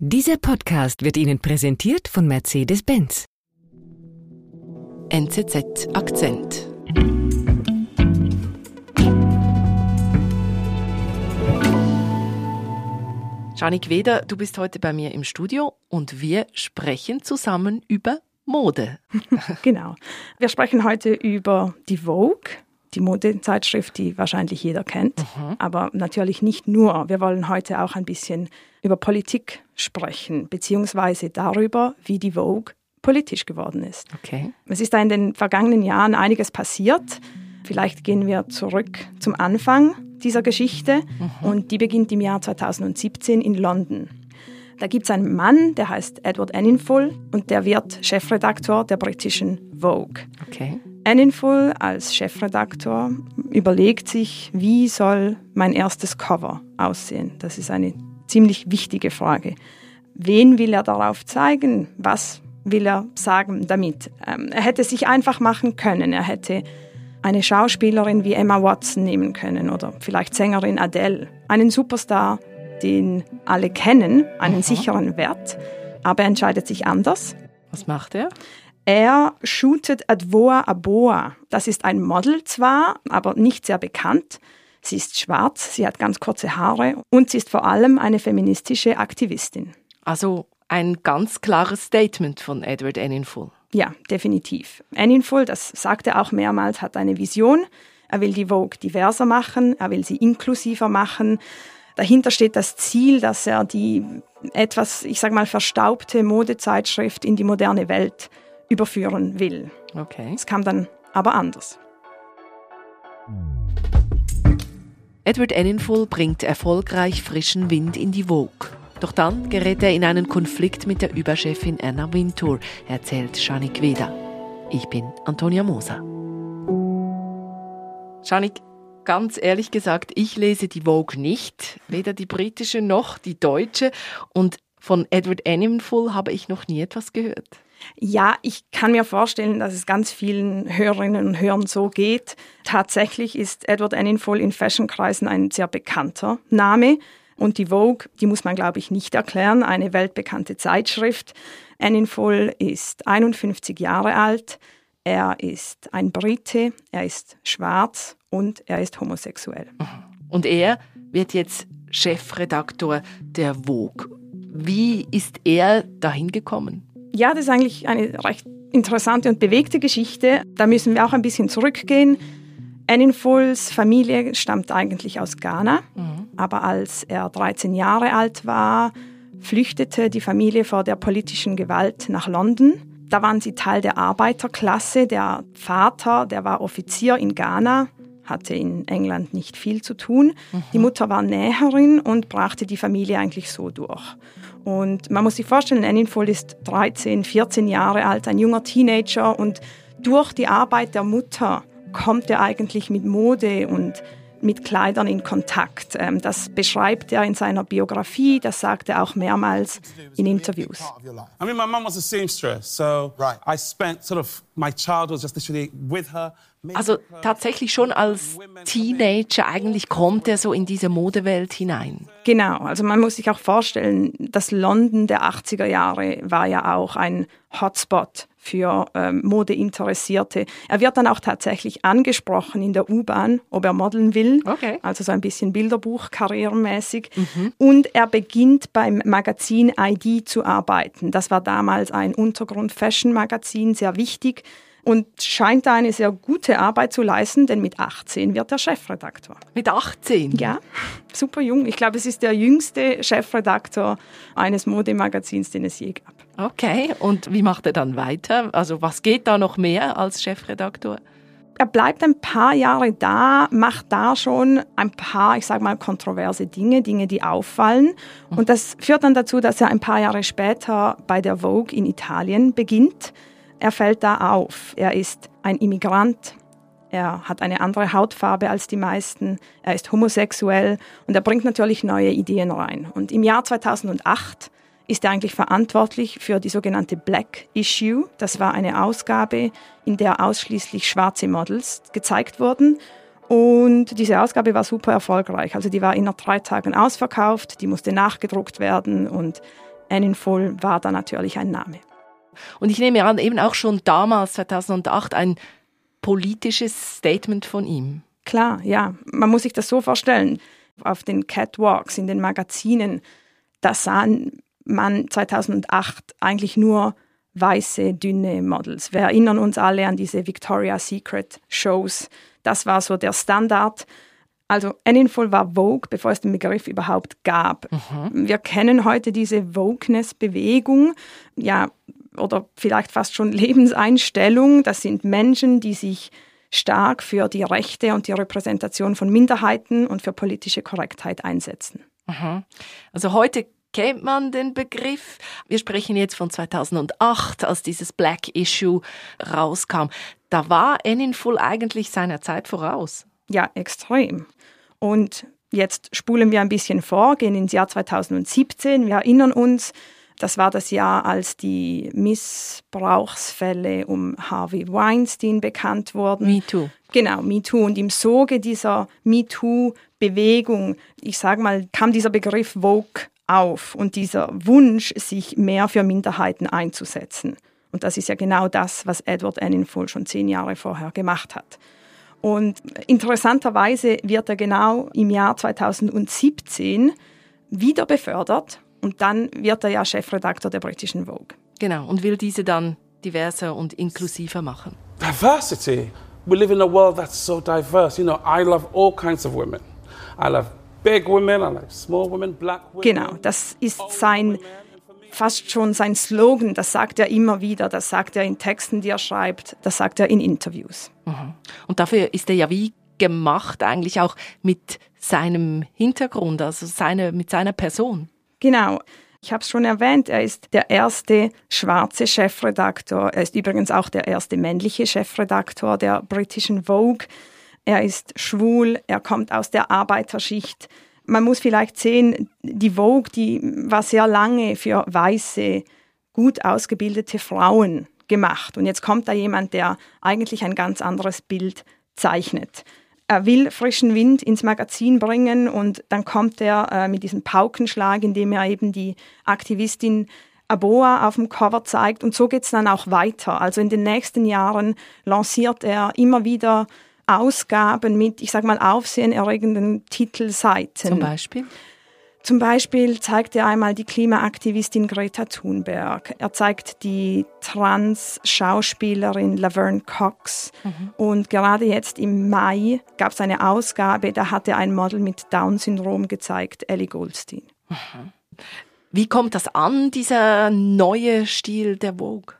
Dieser Podcast wird Ihnen präsentiert von Mercedes-Benz. NZZ Akzent. Janik Weder, du bist heute bei mir im Studio und wir sprechen zusammen über Mode. genau. Wir sprechen heute über die Vogue, die Modezeitschrift, die wahrscheinlich jeder kennt. Mhm. Aber natürlich nicht nur. Wir wollen heute auch ein bisschen über Politik sprechen, beziehungsweise darüber, wie die Vogue politisch geworden ist. Okay. Es ist da in den vergangenen Jahren einiges passiert. Vielleicht gehen wir zurück zum Anfang dieser Geschichte mhm. und die beginnt im Jahr 2017 in London. Da gibt es einen Mann, der heißt Edward Enninful und der wird Chefredaktor der britischen Vogue. Okay. Enninful als Chefredaktor überlegt sich, wie soll mein erstes Cover aussehen. Das ist eine ziemlich wichtige Frage. Wen will er darauf zeigen? Was will er sagen damit? Ähm, er hätte sich einfach machen können. Er hätte eine Schauspielerin wie Emma Watson nehmen können oder vielleicht Sängerin Adele. Einen Superstar, den alle kennen, einen Aha. sicheren Wert. Aber er entscheidet sich anders. Was macht er? Er shootet Adwoa Aboa. Das ist ein Model zwar, aber nicht sehr bekannt. Sie ist schwarz, sie hat ganz kurze Haare und sie ist vor allem eine feministische Aktivistin. Also ein ganz klares Statement von Edward Enninful. Ja, definitiv. Enninful, das sagt er auch mehrmals, hat eine Vision. Er will die Vogue diverser machen, er will sie inklusiver machen. Dahinter steht das Ziel, dass er die etwas, ich sage mal, verstaubte Modezeitschrift in die moderne Welt überführen will. Okay. Es kam dann aber anders. Edward Enninful bringt erfolgreich frischen Wind in die Vogue. Doch dann gerät er in einen Konflikt mit der Überchefin Anna Wintour, erzählt Shani Queda. Ich bin Antonia Moser. Shanik, ganz ehrlich gesagt, ich lese die Vogue nicht, weder die britische noch die deutsche. Und von Edward Enninful habe ich noch nie etwas gehört. Ja, ich kann mir vorstellen, dass es ganz vielen Hörerinnen und Hörern so geht. Tatsächlich ist Edward Enninful in Fashionkreisen ein sehr bekannter Name. Und die Vogue, die muss man, glaube ich, nicht erklären, eine weltbekannte Zeitschrift. Enninful ist 51 Jahre alt, er ist ein Brite, er ist schwarz und er ist homosexuell. Und er wird jetzt Chefredaktor der Vogue. Wie ist er dahin gekommen? Ja, das ist eigentlich eine recht interessante und bewegte Geschichte. Da müssen wir auch ein bisschen zurückgehen. Enninfuls Familie stammt eigentlich aus Ghana, mhm. aber als er 13 Jahre alt war, flüchtete die Familie vor der politischen Gewalt nach London. Da waren sie Teil der Arbeiterklasse. Der Vater, der war Offizier in Ghana, hatte in England nicht viel zu tun. Mhm. Die Mutter war Näherin und brachte die Familie eigentlich so durch. Und man muss sich vorstellen, Enninful ist 13, 14 Jahre alt, ein junger Teenager und durch die Arbeit der Mutter kommt er eigentlich mit Mode und mit Kleidern in Kontakt. Ähm, das beschreibt er in seiner Biografie, das sagt er auch mehrmals in Interviews. I mean, my mom was a seamstress, so I spent sort of my childhood just literally with her. Also tatsächlich schon als Teenager eigentlich kommt er so in diese Modewelt hinein. Genau, also man muss sich auch vorstellen, das London der 80er Jahre war ja auch ein Hotspot für ähm, Modeinteressierte. Er wird dann auch tatsächlich angesprochen in der U-Bahn, ob er modeln will. Okay. Also so ein bisschen Bilderbuch, karrieremäßig. Mhm. Und er beginnt beim Magazin ID zu arbeiten. Das war damals ein Untergrund-Fashion-Magazin, sehr wichtig und scheint da eine sehr gute Arbeit zu leisten, denn mit 18 wird er Chefredaktor. Mit 18? Ja, super jung. Ich glaube, es ist der jüngste Chefredaktor eines Modemagazins, den es je gab. Okay, und wie macht er dann weiter? Also was geht da noch mehr als Chefredaktor? Er bleibt ein paar Jahre da, macht da schon ein paar, ich sage mal, kontroverse Dinge, Dinge, die auffallen. Und das führt dann dazu, dass er ein paar Jahre später bei der Vogue in Italien beginnt er fällt da auf. Er ist ein Immigrant. Er hat eine andere Hautfarbe als die meisten. Er ist homosexuell und er bringt natürlich neue Ideen rein. Und im Jahr 2008 ist er eigentlich verantwortlich für die sogenannte Black Issue. Das war eine Ausgabe, in der ausschließlich schwarze Models gezeigt wurden. Und diese Ausgabe war super erfolgreich. Also die war innerhalb drei Tagen ausverkauft, die musste nachgedruckt werden und Annie Full war da natürlich ein Name. Und ich nehme an, eben auch schon damals, 2008, ein politisches Statement von ihm. Klar, ja. Man muss sich das so vorstellen. Auf den Catwalks, in den Magazinen, da sahen man 2008 eigentlich nur weiße, dünne Models. Wir erinnern uns alle an diese Victoria's Secret Shows. Das war so der Standard. Also Anninful war Vogue, bevor es den Begriff überhaupt gab. Mhm. Wir kennen heute diese Wokeness-Bewegung, ja, oder vielleicht fast schon Lebenseinstellung. Das sind Menschen, die sich stark für die Rechte und die Repräsentation von Minderheiten und für politische Korrektheit einsetzen. Also heute kennt man den Begriff. Wir sprechen jetzt von 2008, als dieses Black Issue rauskam. Da war Eninful eigentlich seiner Zeit voraus. Ja, extrem. Und jetzt spulen wir ein bisschen vor, gehen ins Jahr 2017. Wir erinnern uns, das war das Jahr, als die Missbrauchsfälle um Harvey Weinstein bekannt wurden. Me Too. Genau, Me Too. Und im Soge dieser Me Too-Bewegung, ich sage mal, kam dieser Begriff Vogue auf und dieser Wunsch, sich mehr für Minderheiten einzusetzen. Und das ist ja genau das, was Edward Enninful schon zehn Jahre vorher gemacht hat. Und interessanterweise wird er genau im Jahr 2017 wieder befördert und dann wird er ja Chefredakteur der britischen Vogue. Genau, und will diese dann diverser und inklusiver machen. Diversity. We live in a world that's so diverse. You know, I love all kinds of women. I love big women, I like small women, black women. Genau, das ist sein fast schon sein Slogan, das sagt er immer wieder, das sagt er in Texten, die er schreibt, das sagt er in Interviews. Mhm. Und dafür ist er ja wie gemacht eigentlich auch mit seinem Hintergrund, also seine, mit seiner Person. Genau. Ich habe es schon erwähnt, er ist der erste schwarze Chefredaktor. Er ist übrigens auch der erste männliche Chefredaktor der britischen Vogue. Er ist schwul, er kommt aus der Arbeiterschicht. Man muss vielleicht sehen, die Vogue, die war sehr lange für weiße, gut ausgebildete Frauen gemacht. Und jetzt kommt da jemand, der eigentlich ein ganz anderes Bild zeichnet er will frischen Wind ins Magazin bringen und dann kommt er äh, mit diesem Paukenschlag, indem er eben die Aktivistin Aboa auf dem Cover zeigt und so geht es dann auch weiter. Also in den nächsten Jahren lanciert er immer wieder Ausgaben mit, ich sage mal, aufsehenerregenden Titelseiten. Zum Beispiel? Zum Beispiel zeigt er einmal die Klimaaktivistin Greta Thunberg. Er zeigt die Trans-Schauspielerin Laverne Cox. Mhm. Und gerade jetzt im Mai gab es eine Ausgabe, da hat er ein Model mit Down-Syndrom gezeigt, Ellie Goldstein. Mhm. Wie kommt das an, dieser neue Stil der Vogue?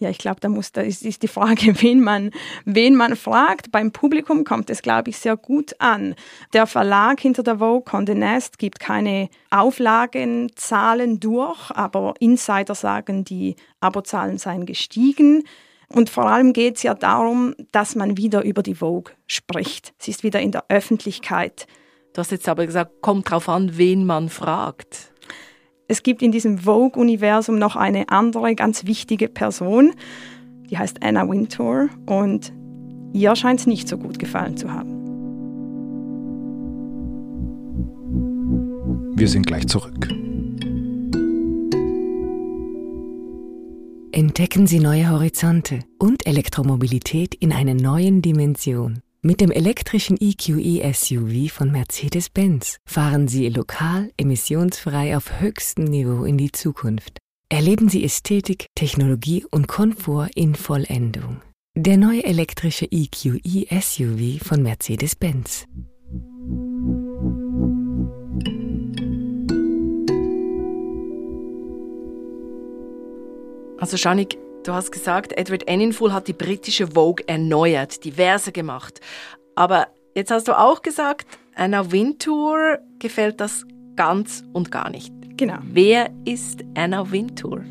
Ja, ich glaube, da muss, da ist, ist die Frage, wen man, wen man fragt. Beim Publikum kommt es, glaube ich, sehr gut an. Der Verlag hinter der Vogue, Condé Nast, gibt keine Auflagenzahlen durch, aber Insider sagen, die Abozahlen seien gestiegen. Und vor allem geht es ja darum, dass man wieder über die Vogue spricht. Sie ist wieder in der Öffentlichkeit. Du hast jetzt aber gesagt, kommt drauf an, wen man fragt. Es gibt in diesem Vogue-Universum noch eine andere ganz wichtige Person, die heißt Anna Wintour und ihr scheint es nicht so gut gefallen zu haben. Wir sind gleich zurück. Entdecken Sie neue Horizonte und Elektromobilität in einer neuen Dimension. Mit dem elektrischen EQE SUV von Mercedes-Benz fahren Sie lokal emissionsfrei auf höchstem Niveau in die Zukunft. Erleben Sie Ästhetik, Technologie und Komfort in Vollendung. Der neue elektrische EQE SUV von Mercedes-Benz. Also Janik, Du hast gesagt, Edward Enninful hat die britische Vogue erneuert, diverse gemacht. Aber jetzt hast du auch gesagt, Anna Wintour gefällt das ganz und gar nicht. Genau. Wer ist Anna Wintour?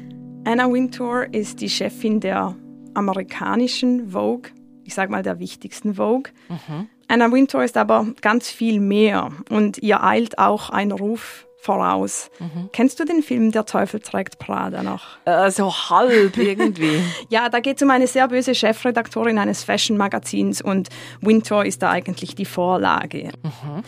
Anna Wintour ist die Chefin der amerikanischen Vogue, ich sage mal der wichtigsten Vogue. Mhm. Anna Wintour ist aber ganz viel mehr und ihr eilt auch ein Ruf voraus. Mhm. Kennst du den Film Der Teufel trägt Prada noch? Äh, so halb irgendwie. ja, da geht es um eine sehr böse Chefredaktorin eines Fashion-Magazins und Winter ist da eigentlich die Vorlage. Mhm.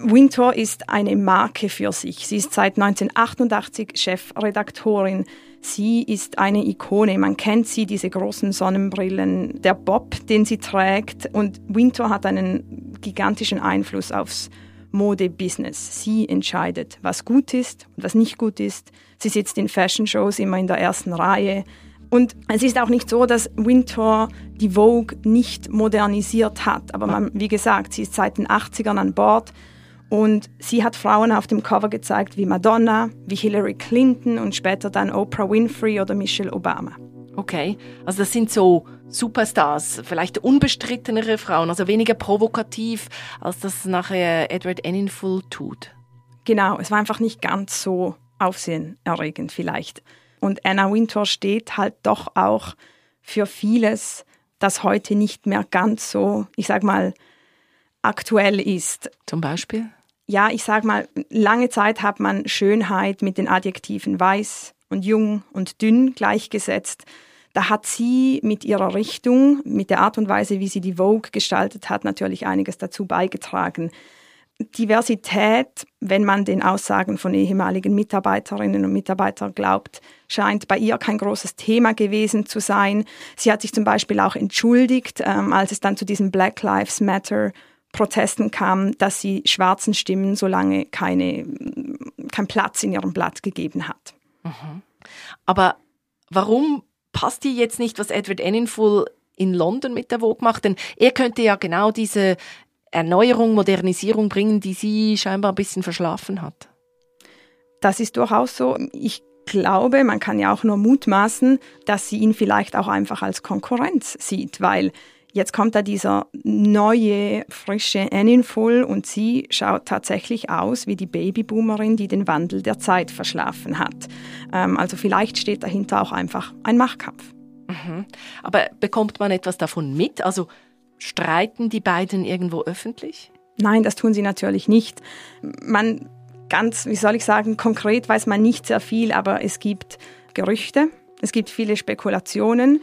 Wintour ist eine Marke für sich. Sie ist seit 1988 Chefredaktorin. Sie ist eine Ikone. Man kennt sie, diese großen Sonnenbrillen, der Bob, den sie trägt. Und Wintour hat einen gigantischen Einfluss aufs Modebusiness. Sie entscheidet, was gut ist und was nicht gut ist. Sie sitzt in Fashion-Shows immer in der ersten Reihe. Und es ist auch nicht so, dass Wintour die Vogue nicht modernisiert hat. Aber man, wie gesagt, sie ist seit den 80ern an Bord. Und sie hat Frauen auf dem Cover gezeigt wie Madonna, wie Hillary Clinton und später dann Oprah Winfrey oder Michelle Obama. Okay, also das sind so Superstars, vielleicht unbestrittenere Frauen, also weniger provokativ, als das nachher Edward Enninful tut. Genau, es war einfach nicht ganz so aufsehenerregend vielleicht. Und Anna Wintour steht halt doch auch für vieles, das heute nicht mehr ganz so, ich sag mal, aktuell ist. Zum Beispiel? Ja, ich sag mal, lange Zeit hat man Schönheit mit den Adjektiven weiß und jung und dünn gleichgesetzt. Da hat sie mit ihrer Richtung, mit der Art und Weise, wie sie die Vogue gestaltet hat, natürlich einiges dazu beigetragen. Diversität, wenn man den Aussagen von ehemaligen Mitarbeiterinnen und Mitarbeitern glaubt, scheint bei ihr kein großes Thema gewesen zu sein. Sie hat sich zum Beispiel auch entschuldigt, ähm, als es dann zu diesem Black Lives Matter Protesten kam, dass sie schwarzen Stimmen so lange keine, keinen Platz in ihrem Blatt gegeben hat. Mhm. Aber warum passt dir jetzt nicht, was Edward Enninful in London mit der Vogue macht? Denn er könnte ja genau diese Erneuerung, Modernisierung bringen, die sie scheinbar ein bisschen verschlafen hat. Das ist durchaus so. Ich glaube, man kann ja auch nur mutmaßen, dass sie ihn vielleicht auch einfach als Konkurrenz sieht, weil jetzt kommt da dieser neue, frische Annin Full und sie schaut tatsächlich aus wie die Babyboomerin, die den Wandel der Zeit verschlafen hat. Ähm, also vielleicht steht dahinter auch einfach ein Machtkampf. Mhm. Aber bekommt man etwas davon mit? Also Streiten die beiden irgendwo öffentlich? Nein, das tun sie natürlich nicht. Man ganz, wie soll ich sagen, konkret weiß man nicht sehr viel, aber es gibt Gerüchte, es gibt viele Spekulationen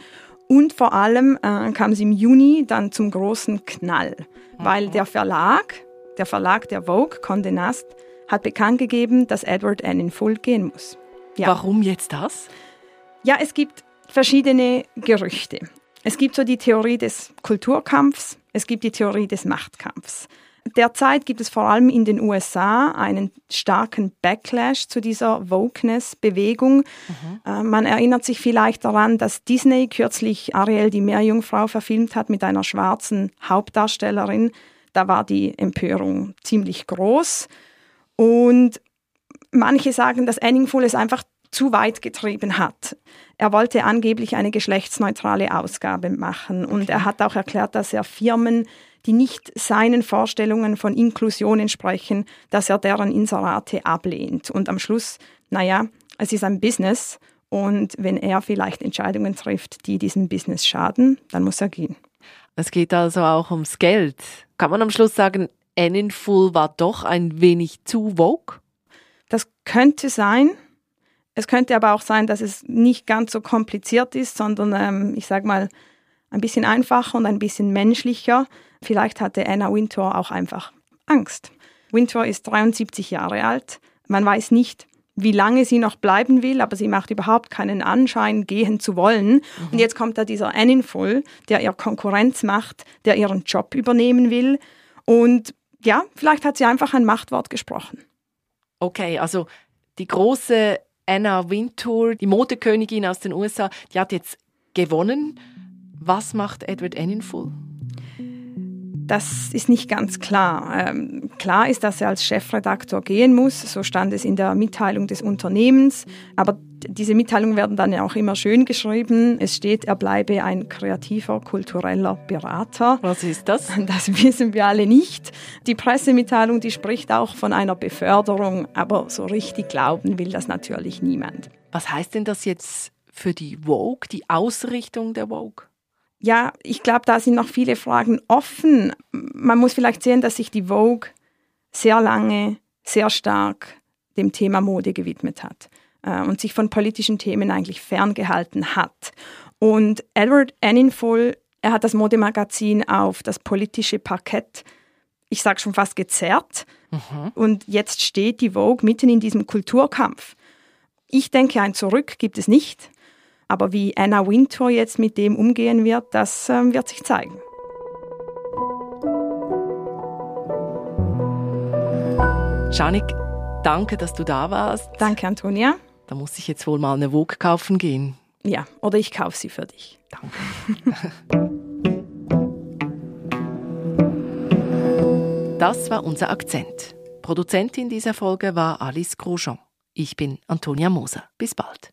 und vor allem äh, kam es im Juni dann zum großen Knall, weil der Verlag, der Verlag der Vogue, Condé Nast, hat bekannt gegeben, dass Edward N. in Full gehen muss. Ja. Warum jetzt das? Ja, es gibt verschiedene Gerüchte. Es gibt so die Theorie des Kulturkampfs, es gibt die Theorie des Machtkampfs. Derzeit gibt es vor allem in den USA einen starken Backlash zu dieser Wokeness-Bewegung. Mhm. Äh, man erinnert sich vielleicht daran, dass Disney kürzlich Ariel die Meerjungfrau verfilmt hat mit einer schwarzen Hauptdarstellerin. Da war die Empörung ziemlich groß. Und manche sagen, dass Anningful es einfach zu weit getrieben hat. Er wollte angeblich eine geschlechtsneutrale Ausgabe machen und er hat auch erklärt, dass er Firmen, die nicht seinen Vorstellungen von Inklusion entsprechen, dass er deren Inserate ablehnt. Und am Schluss, naja, es ist ein Business und wenn er vielleicht Entscheidungen trifft, die diesem Business schaden, dann muss er gehen. Es geht also auch ums Geld. Kann man am Schluss sagen, Annin Full war doch ein wenig zu vogue? Das könnte sein. Es könnte aber auch sein, dass es nicht ganz so kompliziert ist, sondern ähm, ich sage mal ein bisschen einfacher und ein bisschen menschlicher. Vielleicht hatte Anna Wintour auch einfach Angst. Wintour ist 73 Jahre alt. Man weiß nicht, wie lange sie noch bleiben will, aber sie macht überhaupt keinen Anschein, gehen zu wollen. Mhm. Und jetzt kommt da dieser Anninful, der ihr Konkurrenz macht, der ihren Job übernehmen will. Und ja, vielleicht hat sie einfach ein Machtwort gesprochen. Okay, also die große Anna Wintour, die Modekönigin aus den USA, die hat jetzt gewonnen. Was macht Edward Enninful? Das ist nicht ganz klar. Ähm, klar ist, dass er als Chefredaktor gehen muss, so stand es in der Mitteilung des Unternehmens. Aber diese Mitteilungen werden dann ja auch immer schön geschrieben. Es steht, er bleibe ein kreativer, kultureller Berater. Was ist das? Das wissen wir alle nicht. Die Pressemitteilung, die spricht auch von einer Beförderung, aber so richtig glauben will das natürlich niemand. Was heißt denn das jetzt für die Vogue, die Ausrichtung der Vogue? ja, ich glaube, da sind noch viele Fragen offen. Man muss vielleicht sehen, dass sich die Vogue sehr lange, sehr stark dem Thema Mode gewidmet hat äh, und sich von politischen Themen eigentlich ferngehalten hat. Und Edward Enninful, er hat das Modemagazin auf das politische Parkett ich sage schon fast gezerrt. Mhm. Und jetzt steht die Vogue mitten in diesem Kulturkampf. Ich denke, ein Zurück gibt es nicht. Aber wie Anna Wintour jetzt mit dem umgehen wird, das äh, wird sich zeigen. Janik, danke, dass du da warst. Danke, Antonia. Da muss ich jetzt wohl mal eine Vogue kaufen gehen. Ja, oder ich kaufe sie für dich. Danke. das war unser Akzent. Produzentin dieser Folge war Alice Grosjean. Ich bin Antonia Moser. Bis bald.